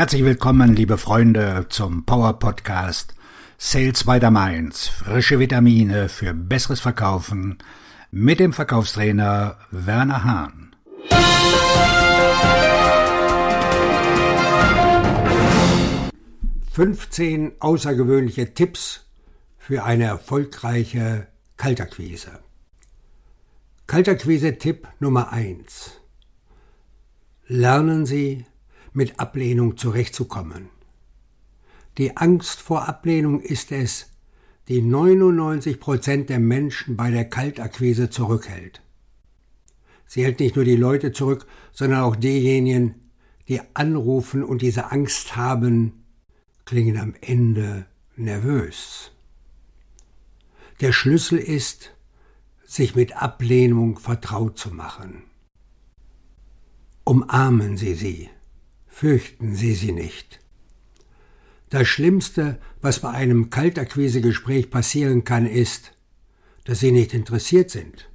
Herzlich willkommen, liebe Freunde, zum Power Podcast Sales by the Mainz. Frische Vitamine für besseres Verkaufen mit dem Verkaufstrainer Werner Hahn. Fünfzehn außergewöhnliche Tipps für eine erfolgreiche Kaltakquise. Kaltakquise-Tipp Nummer eins: Lernen Sie, mit Ablehnung zurechtzukommen. Die Angst vor Ablehnung ist es, die 99 Prozent der Menschen bei der Kaltakquise zurückhält. Sie hält nicht nur die Leute zurück, sondern auch diejenigen, die anrufen und diese Angst haben, klingen am Ende nervös. Der Schlüssel ist, sich mit Ablehnung vertraut zu machen. Umarmen Sie sie, fürchten Sie sie nicht. Das Schlimmste, was bei einem Kaltakquisegespräch passieren kann, ist, dass Sie nicht interessiert sind.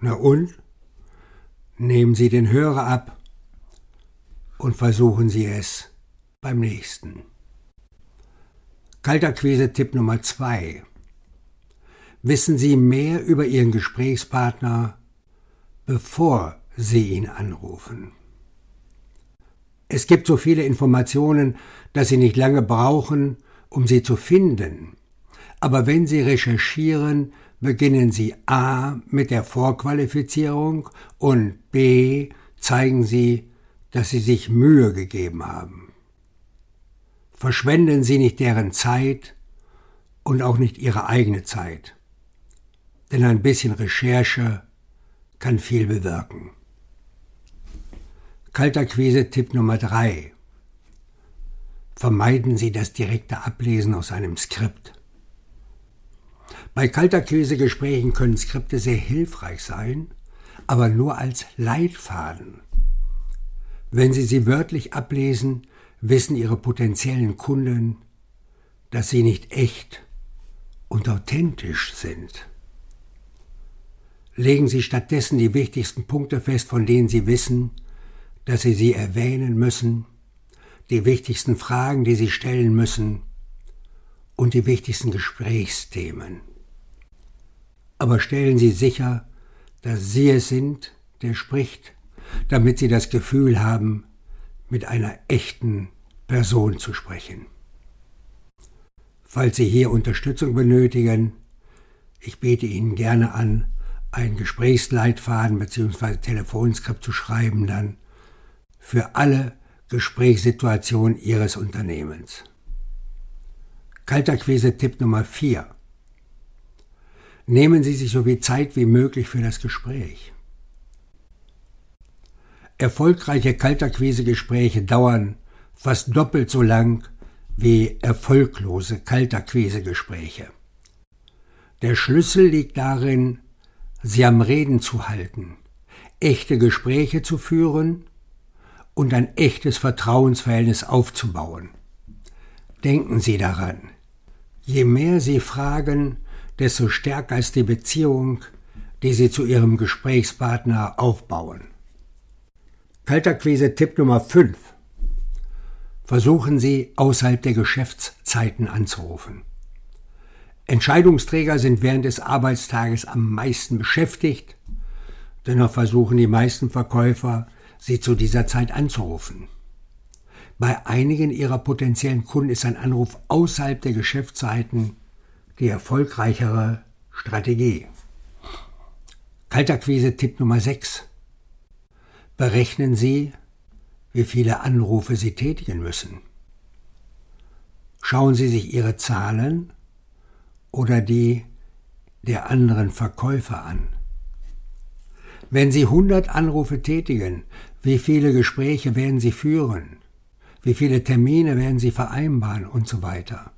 Na und? Nehmen Sie den Hörer ab und versuchen Sie es beim nächsten. Kaltakquise-Tipp Nummer zwei: Wissen Sie mehr über Ihren Gesprächspartner, bevor Sie ihn anrufen. Es gibt so viele Informationen, dass Sie nicht lange brauchen, um sie zu finden. Aber wenn Sie recherchieren, beginnen Sie A mit der Vorqualifizierung und B zeigen Sie, dass Sie sich Mühe gegeben haben. Verschwenden Sie nicht deren Zeit und auch nicht Ihre eigene Zeit. Denn ein bisschen Recherche kann viel bewirken. Kaltakquise-Tipp Nummer drei: Vermeiden Sie das direkte Ablesen aus einem Skript. Bei Kaltakquise-Gesprächen können Skripte sehr hilfreich sein, aber nur als Leitfaden. Wenn Sie sie wörtlich ablesen, wissen Ihre potenziellen Kunden, dass Sie nicht echt und authentisch sind. Legen Sie stattdessen die wichtigsten Punkte fest, von denen Sie wissen, dass Sie sie erwähnen müssen, die wichtigsten Fragen, die Sie stellen müssen und die wichtigsten Gesprächsthemen. Aber stellen Sie sicher, dass Sie es sind, der spricht, damit Sie das Gefühl haben, mit einer echten Person zu sprechen. Falls Sie hier Unterstützung benötigen, ich biete Ihnen gerne an, einen Gesprächsleitfaden bzw. Telefonskript zu schreiben, dann für alle Gesprächssituationen Ihres Unternehmens. Kalterquise-Tipp Nummer 4. Nehmen Sie sich so viel Zeit wie möglich für das Gespräch. Erfolgreiche Kalterquise-Gespräche dauern fast doppelt so lang wie erfolglose Kalterquise-Gespräche. Der Schlüssel liegt darin, sie am Reden zu halten, echte Gespräche zu führen und ein echtes Vertrauensverhältnis aufzubauen. Denken Sie daran, je mehr Sie fragen, desto stärker ist die Beziehung, die Sie zu Ihrem Gesprächspartner aufbauen. Kalterquise Tipp Nummer 5. Versuchen Sie, außerhalb der Geschäftszeiten anzurufen. Entscheidungsträger sind während des Arbeitstages am meisten beschäftigt, dennoch versuchen die meisten Verkäufer, sie zu dieser Zeit anzurufen. Bei einigen ihrer potenziellen Kunden ist ein Anruf außerhalb der Geschäftszeiten die erfolgreichere Strategie. Kaltakquise Tipp Nummer 6. Berechnen Sie, wie viele Anrufe Sie tätigen müssen. Schauen Sie sich Ihre Zahlen oder die der anderen Verkäufer an. Wenn Sie 100 Anrufe tätigen, wie viele Gespräche werden Sie führen? Wie viele Termine werden Sie vereinbaren und so weiter?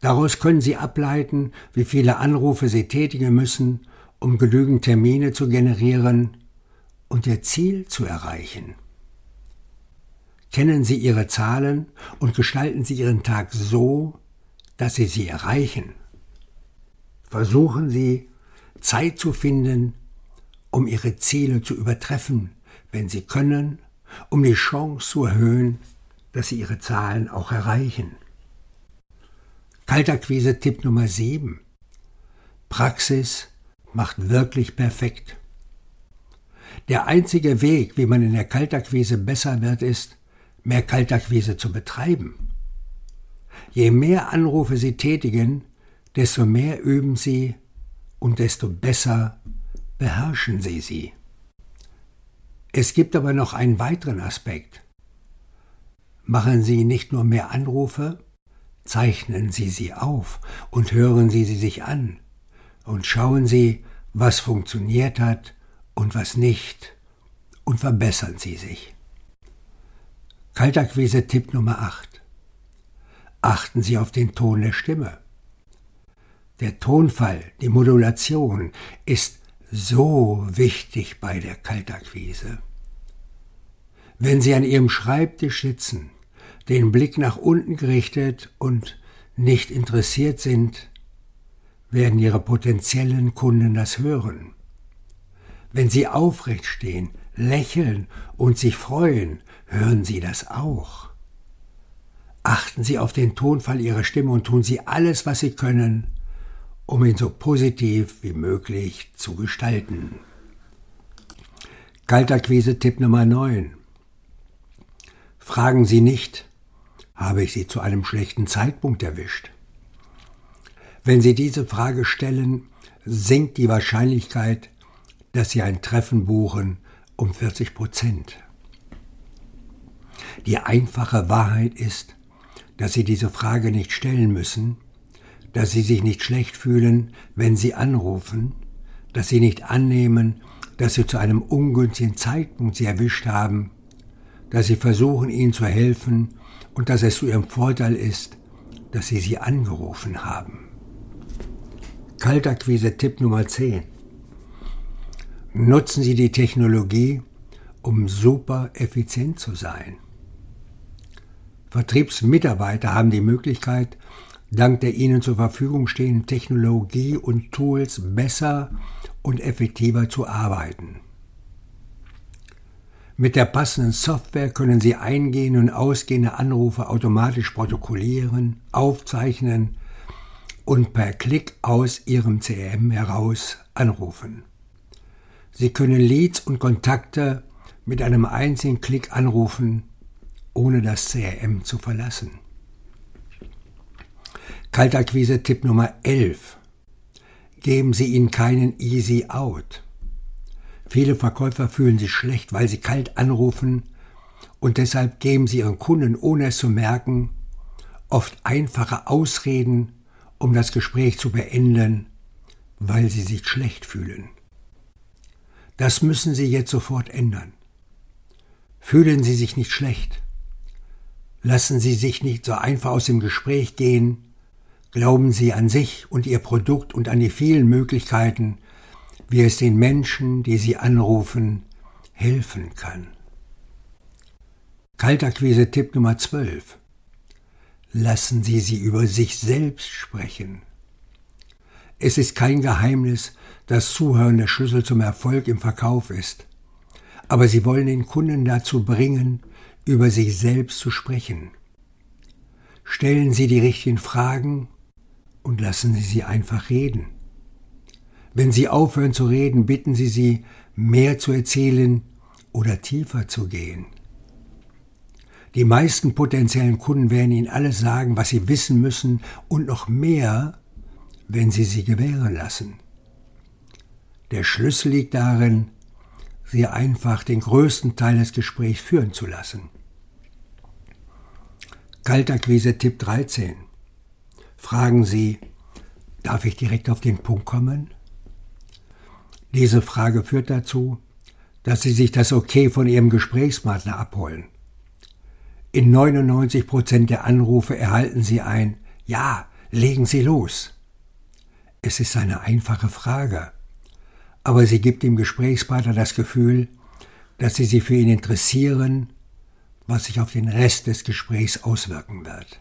Daraus können Sie ableiten, wie viele Anrufe Sie tätigen müssen, um genügend Termine zu generieren und Ihr Ziel zu erreichen. Kennen Sie Ihre Zahlen und gestalten Sie Ihren Tag so, dass Sie sie erreichen. Versuchen Sie, Zeit zu finden, um ihre Ziele zu übertreffen, wenn sie können, um die Chance zu erhöhen, dass Sie Ihre Zahlen auch erreichen. Kaltakquise-Tipp Nummer 7. Praxis macht wirklich perfekt. Der einzige Weg, wie man in der Kaltakquise besser wird, ist, mehr Kaltakquise zu betreiben. Je mehr Anrufe Sie tätigen, desto mehr üben Sie und desto besser beherrschen Sie sie. Es gibt aber noch einen weiteren Aspekt. Machen Sie nicht nur mehr Anrufe, zeichnen Sie sie auf und hören Sie sie sich an und schauen Sie, was funktioniert hat und was nicht und verbessern Sie sich. Kaltakquise Tipp Nummer 8. Achten Sie auf den Ton der Stimme. Der Tonfall, die Modulation ist so wichtig bei der Kaltakquise. Wenn Sie an Ihrem Schreibtisch sitzen, den Blick nach unten gerichtet und nicht interessiert sind, werden Ihre potenziellen Kunden das hören. Wenn Sie aufrecht stehen, lächeln und sich freuen, hören Sie das auch. Achten Sie auf den Tonfall Ihrer Stimme und tun Sie alles, was Sie können, um ihn so positiv wie möglich zu gestalten. Kaltakquise-Tipp Nummer 9. Fragen Sie nicht, habe ich Sie zu einem schlechten Zeitpunkt erwischt? Wenn Sie diese Frage stellen, sinkt die Wahrscheinlichkeit, dass Sie ein Treffen buchen, um 40 Prozent. Die einfache Wahrheit ist, dass Sie diese Frage nicht stellen müssen, dass Sie sich nicht schlecht fühlen, wenn Sie anrufen, dass Sie nicht annehmen, dass Sie zu einem ungünstigen Zeitpunkt Sie erwischt haben, dass Sie versuchen, Ihnen zu helfen und dass es zu Ihrem Vorteil ist, dass Sie sie angerufen haben. Kaltakquise-Tipp Nummer 10. Nutzen Sie die Technologie, um super effizient zu sein. Vertriebsmitarbeiter haben die Möglichkeit, dank der ihnen zur Verfügung stehenden Technologie und Tools besser und effektiver zu arbeiten. Mit der passenden Software können Sie eingehende und ausgehende Anrufe automatisch protokollieren, aufzeichnen und per Klick aus Ihrem CRM heraus anrufen. Sie können Leads und Kontakte mit einem einzigen Klick anrufen, ohne das CRM zu verlassen. Kaltakquise Tipp Nummer 11. Geben Sie ihnen keinen Easy Out. Viele Verkäufer fühlen sich schlecht, weil sie kalt anrufen und deshalb geben sie ihren Kunden, ohne es zu merken, oft einfache Ausreden, um das Gespräch zu beenden, weil sie sich schlecht fühlen. Das müssen Sie jetzt sofort ändern. Fühlen Sie sich nicht schlecht. Lassen Sie sich nicht so einfach aus dem Gespräch gehen, Glauben Sie an sich und Ihr Produkt und an die vielen Möglichkeiten, wie es den Menschen, die Sie anrufen, helfen kann. Kaltakquise-Tipp Nummer 12. Lassen Sie sie über sich selbst sprechen. Es ist kein Geheimnis, dass Zuhören der Schlüssel zum Erfolg im Verkauf ist. Aber Sie wollen den Kunden dazu bringen, über sich selbst zu sprechen. Stellen Sie die richtigen Fragen und lassen Sie sie einfach reden. Wenn Sie aufhören zu reden, bitten Sie sie, mehr zu erzählen oder tiefer zu gehen. Die meisten potenziellen Kunden werden Ihnen alles sagen, was Sie wissen müssen und noch mehr, wenn Sie sie gewähren lassen. Der Schlüssel liegt darin, Sie einfach den größten Teil des Gesprächs führen zu lassen. Kaltakquise Tipp 13 fragen Sie, darf ich direkt auf den Punkt kommen? Diese Frage führt dazu, dass Sie sich das Okay von Ihrem Gesprächspartner abholen. In 99 Prozent der Anrufe erhalten Sie ein Ja, legen Sie los. Es ist eine einfache Frage, aber sie gibt dem Gesprächspartner das Gefühl, dass Sie sich für ihn interessieren, was sich auf den Rest des Gesprächs auswirken wird.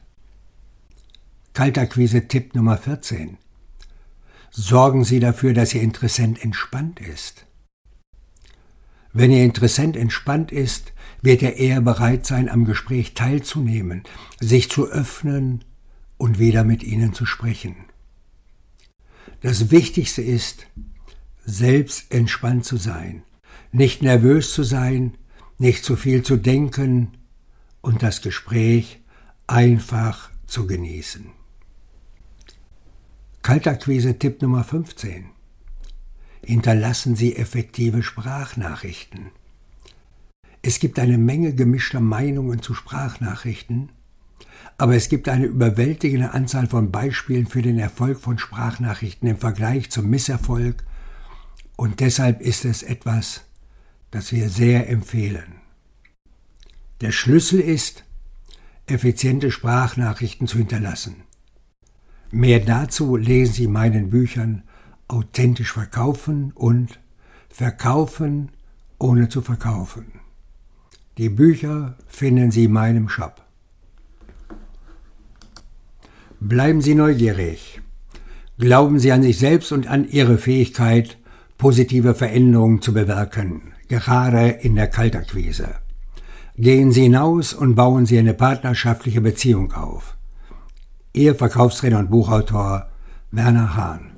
Kaltakquise-Tipp Nummer 14. Sorgen Sie dafür, dass Ihr Interessent entspannt ist. Wenn Ihr Interessent entspannt ist, wird er eher bereit sein, am Gespräch teilzunehmen, sich zu öffnen und wieder mit Ihnen zu sprechen. Das Wichtigste ist, selbst entspannt zu sein, nicht nervös zu sein, nicht zu viel zu denken und das Gespräch einfach zu genießen. Kaltakquise-Tipp Nummer 15. Hinterlassen Sie effektive Sprachnachrichten. Es gibt eine Menge gemischter Meinungen zu Sprachnachrichten, aber es gibt eine überwältigende Anzahl von Beispielen für den Erfolg von Sprachnachrichten im Vergleich zum Misserfolg und deshalb ist es etwas, das wir sehr empfehlen. Der Schlüssel ist, effiziente Sprachnachrichten zu hinterlassen. Mehr dazu lesen Sie in meinen Büchern Authentisch verkaufen und Verkaufen ohne zu verkaufen. Die Bücher finden Sie in meinem Shop. Bleiben Sie neugierig. Glauben Sie an sich selbst und an Ihre Fähigkeit, positive Veränderungen zu bewirken, gerade in der Kaltakquise. Gehen Sie hinaus und bauen Sie eine partnerschaftliche Beziehung auf. Ihr Verkaufstrainer und Buchautor Werner Hahn